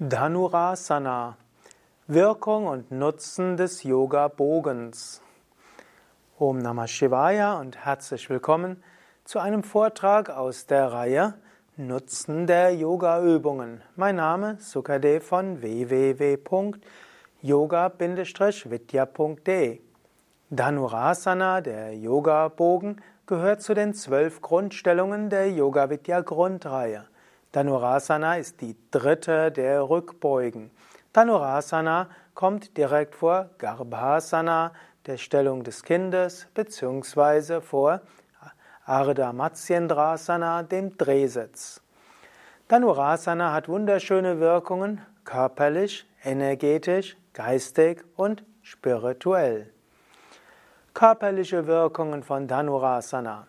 Dhanurasana Wirkung und Nutzen des Yoga-Bogens. Om Namah Shivaya und herzlich willkommen zu einem Vortrag aus der Reihe Nutzen der Yoga-Übungen. Mein Name ist Sukadev von www.yoga-vidya.de. Dhanurasana, der Yoga-Bogen, gehört zu den zwölf Grundstellungen der Yoga-Vidya-Grundreihe. Dhanurasana ist die dritte der Rückbeugen. Dhanurasana kommt direkt vor Garbhasana, der Stellung des Kindes, beziehungsweise vor Ardha Matsyendrasana, dem Drehsitz. Dhanurasana hat wunderschöne Wirkungen, körperlich, energetisch, geistig und spirituell. Körperliche Wirkungen von Dhanurasana.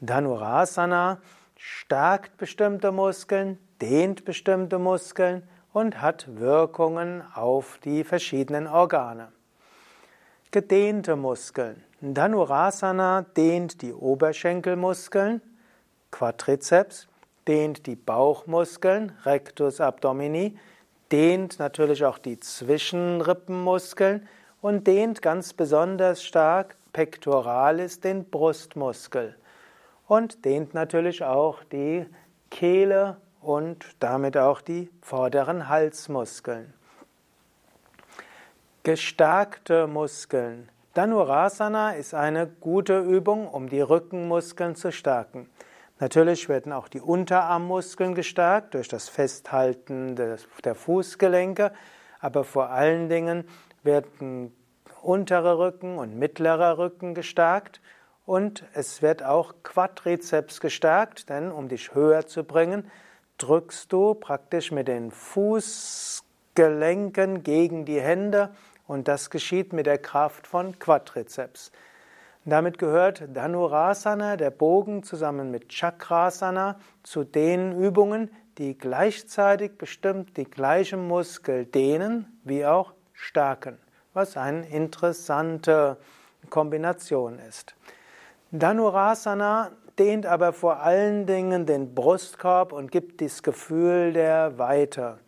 Dhanurasana stärkt bestimmte Muskeln, dehnt bestimmte Muskeln und hat Wirkungen auf die verschiedenen Organe. Gedehnte Muskeln. Dhanurasana dehnt die Oberschenkelmuskeln, Quadrizeps, dehnt die Bauchmuskeln, Rectus abdomini, dehnt natürlich auch die Zwischenrippenmuskeln und dehnt ganz besonders stark Pectoralis, den Brustmuskel und dehnt natürlich auch die Kehle und damit auch die vorderen Halsmuskeln. Gestärkte Muskeln. Dhanurasana ist eine gute Übung, um die Rückenmuskeln zu stärken. Natürlich werden auch die Unterarmmuskeln gestärkt durch das Festhalten der Fußgelenke, aber vor allen Dingen werden untere Rücken und mittlerer Rücken gestärkt und es wird auch Quadrizeps gestärkt, denn um dich höher zu bringen, drückst du praktisch mit den Fußgelenken gegen die Hände und das geschieht mit der Kraft von Quadrizeps. Damit gehört Dhanurasana, der Bogen, zusammen mit Chakrasana zu den Übungen, die gleichzeitig bestimmt die gleichen Muskel dehnen wie auch stärken, was eine interessante Kombination ist. Dhanurasana dehnt aber vor allen Dingen den Brustkorb und gibt das Gefühl der Weite.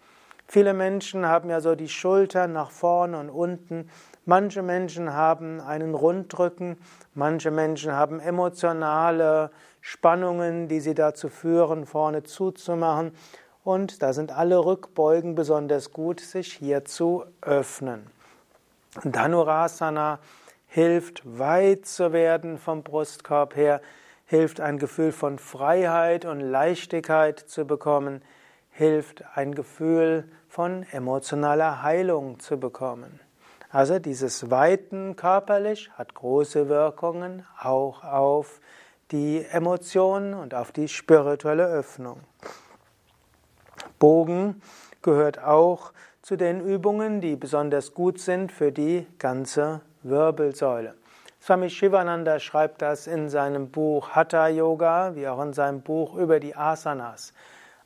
Viele Menschen haben ja so die Schultern nach vorne und unten. Manche Menschen haben einen Rundrücken. Manche Menschen haben emotionale Spannungen, die sie dazu führen, vorne zuzumachen. Und da sind alle Rückbeugen besonders gut, sich hier zu öffnen. Dhanurasana hilft weit zu werden vom Brustkorb her, hilft ein Gefühl von Freiheit und Leichtigkeit zu bekommen, hilft ein Gefühl von emotionaler Heilung zu bekommen. Also dieses Weiten körperlich hat große Wirkungen auch auf die Emotionen und auf die spirituelle Öffnung. Bogen gehört auch zu den Übungen, die besonders gut sind für die ganze Wirbelsäule. Swami Shivananda schreibt das in seinem Buch Hatha Yoga, wie auch in seinem Buch über die Asanas.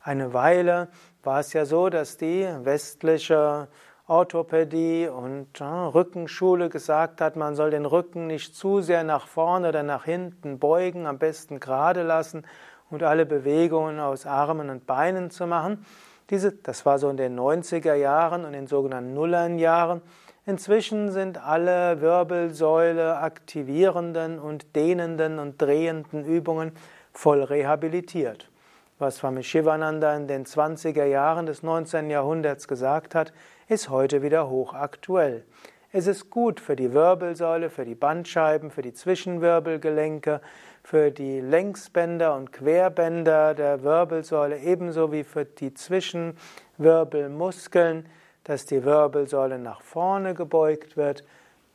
Eine Weile war es ja so, dass die westliche Orthopädie und ja, Rückenschule gesagt hat, man soll den Rücken nicht zu sehr nach vorne oder nach hinten beugen, am besten gerade lassen und alle Bewegungen aus Armen und Beinen zu machen. Diese, das war so in den 90er Jahren und in den sogenannten Nullern Jahren. Inzwischen sind alle Wirbelsäule aktivierenden und dehnenden und drehenden Übungen voll rehabilitiert. Was Swami Shivananda in den 20er Jahren des 19. Jahrhunderts gesagt hat, ist heute wieder hochaktuell. Es ist gut für die Wirbelsäule, für die Bandscheiben, für die Zwischenwirbelgelenke, für die Längsbänder und Querbänder der Wirbelsäule, ebenso wie für die Zwischenwirbelmuskeln, dass die Wirbelsäule nach vorne gebeugt wird,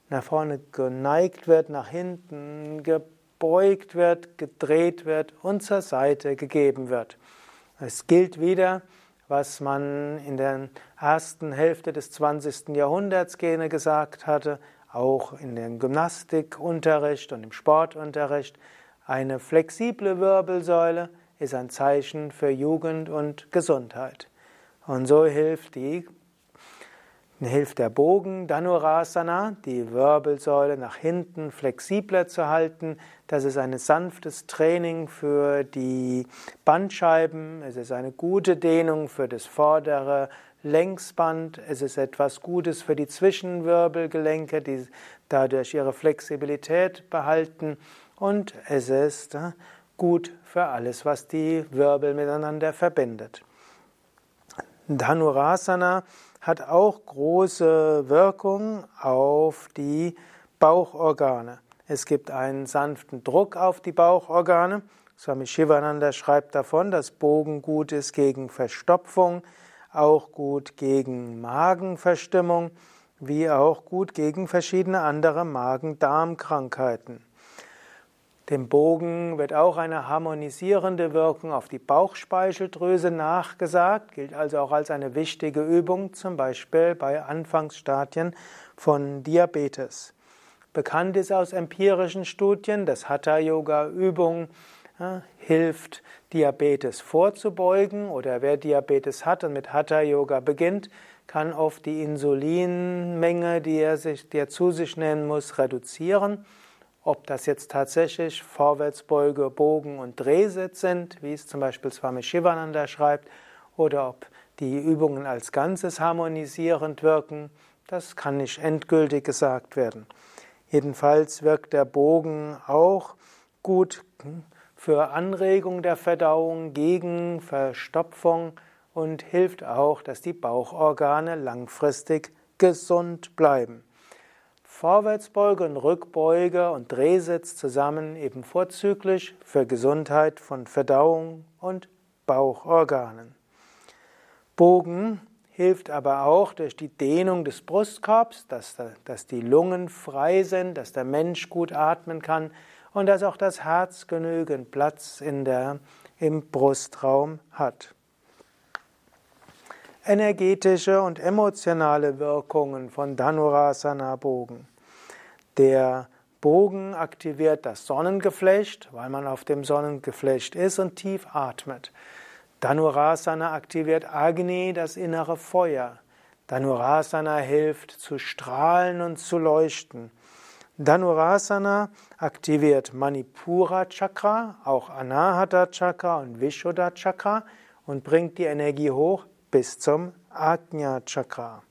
nach vorne geneigt wird, nach hinten gebeugt wird, gedreht wird und zur Seite gegeben wird. Es gilt wieder, was man in der ersten Hälfte des 20. Jahrhunderts gerne gesagt hatte, auch in dem Gymnastikunterricht und im Sportunterricht. Eine flexible Wirbelsäule ist ein Zeichen für Jugend und Gesundheit. Und so hilft die hilft der Bogen Dhanurasana, die Wirbelsäule nach hinten flexibler zu halten. Das ist ein sanftes Training für die Bandscheiben. Es ist eine gute Dehnung für das vordere Längsband, es ist etwas Gutes für die Zwischenwirbelgelenke, die dadurch ihre Flexibilität behalten und es ist äh, gut für alles, was die Wirbel miteinander verbindet. Dhanurasana hat auch große Wirkung auf die Bauchorgane. Es gibt einen sanften Druck auf die Bauchorgane. Swami Shivananda schreibt davon, dass Bogen gut ist gegen Verstopfung, auch gut gegen Magenverstimmung, wie auch gut gegen verschiedene andere Magen-Darm-Krankheiten. Dem Bogen wird auch eine harmonisierende Wirkung auf die Bauchspeicheldrüse nachgesagt, gilt also auch als eine wichtige Übung, zum Beispiel bei Anfangsstadien von Diabetes. Bekannt ist aus empirischen Studien, dass Hatha-Yoga-Übung ja, hilft, Diabetes vorzubeugen oder wer Diabetes hat und mit Hatha-Yoga beginnt, kann oft die Insulinmenge, die er, sich, die er zu sich nehmen muss, reduzieren. Ob das jetzt tatsächlich Vorwärtsbeuge, Bogen und Drehsitz sind, wie es zum Beispiel Swami Shivananda schreibt, oder ob die Übungen als Ganzes harmonisierend wirken, das kann nicht endgültig gesagt werden. Jedenfalls wirkt der Bogen auch gut für Anregung der Verdauung, gegen Verstopfung und hilft auch, dass die Bauchorgane langfristig gesund bleiben. Vorwärtsbeuge und Rückbeuge und Drehsitz zusammen eben vorzüglich für Gesundheit von Verdauung und Bauchorganen. Bogen hilft aber auch durch die Dehnung des Brustkorbs, dass, dass die Lungen frei sind, dass der Mensch gut atmen kann und dass auch das Herz genügend Platz in der, im Brustraum hat. Energetische und emotionale Wirkungen von Dhanurasana Bogen. Der Bogen aktiviert das Sonnengeflecht, weil man auf dem Sonnengeflecht ist und tief atmet. Dhanurasana aktiviert Agni, das innere Feuer. Dhanurasana hilft zu strahlen und zu leuchten. Dhanurasana aktiviert Manipura Chakra, auch Anahata Chakra und Vishuddha Chakra und bringt die Energie hoch bis zum Ajna Chakra.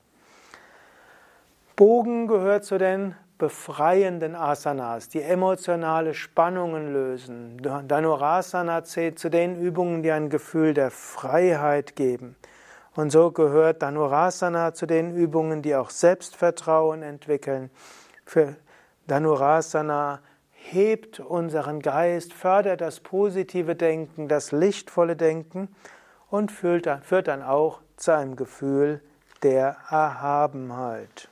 Bogen gehört zu den befreienden Asanas, die emotionale Spannungen lösen. Dhanurasana zählt zu den Übungen, die ein Gefühl der Freiheit geben. Und so gehört Dhanurasana zu den Übungen, die auch Selbstvertrauen entwickeln. Für Dhanurasana hebt unseren Geist, fördert das positive Denken, das lichtvolle Denken und führt dann auch zu einem Gefühl der Erhabenheit.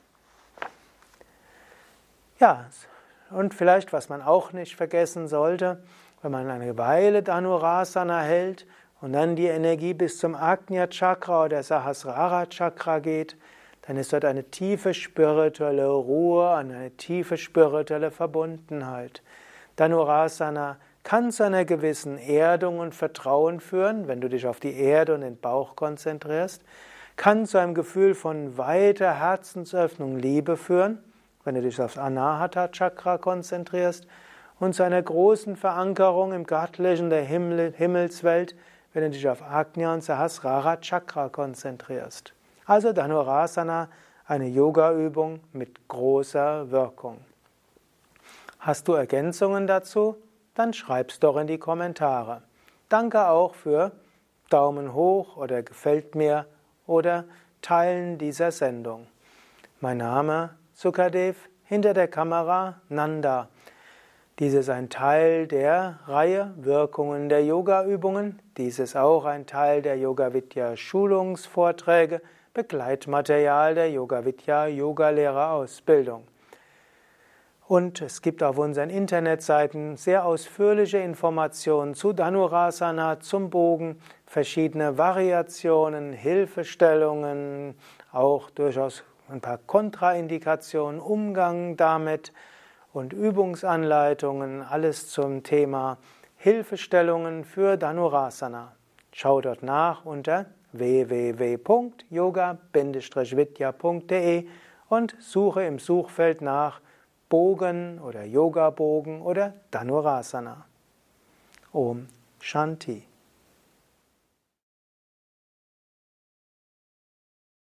Ja, und vielleicht, was man auch nicht vergessen sollte, wenn man eine Weile Dhanurasana hält und dann die Energie bis zum Agnya Chakra oder Sahasrara Chakra geht, dann ist dort eine tiefe spirituelle Ruhe, eine tiefe spirituelle Verbundenheit. Dhanurasana kann zu einer gewissen Erdung und Vertrauen führen, wenn du dich auf die Erde und den Bauch konzentrierst, kann zu einem Gefühl von weiter Herzensöffnung, Liebe führen wenn du dich aufs Anahata Chakra konzentrierst und zu einer großen Verankerung im Göttlichen der Himmel, Himmelswelt, wenn du dich auf Agnya und Sahasrara Chakra konzentrierst. Also Dhanurasana, eine Yoga-Übung mit großer Wirkung. Hast du Ergänzungen dazu? Dann schreib's doch in die Kommentare. Danke auch für Daumen hoch oder gefällt mir oder Teilen dieser Sendung. Mein Name Sukadev, hinter der Kamera Nanda. Dies ist ein Teil der Reihe Wirkungen der Yoga-Übungen. Dies ist auch ein Teil der Yoga Vidya Schulungsvorträge, Begleitmaterial der Yoga Vidya Yogalehrerausbildung. Und es gibt auf unseren Internetseiten sehr ausführliche Informationen zu Dhanurasana, zum Bogen, verschiedene Variationen, Hilfestellungen, auch durchaus ein paar Kontraindikationen, Umgang damit und Übungsanleitungen, alles zum Thema Hilfestellungen für Dhanurasana. Schau dort nach unter www.yoga-vidya.de und suche im Suchfeld nach Bogen oder Yoga-Bogen oder Dhanurasana. Om Shanti.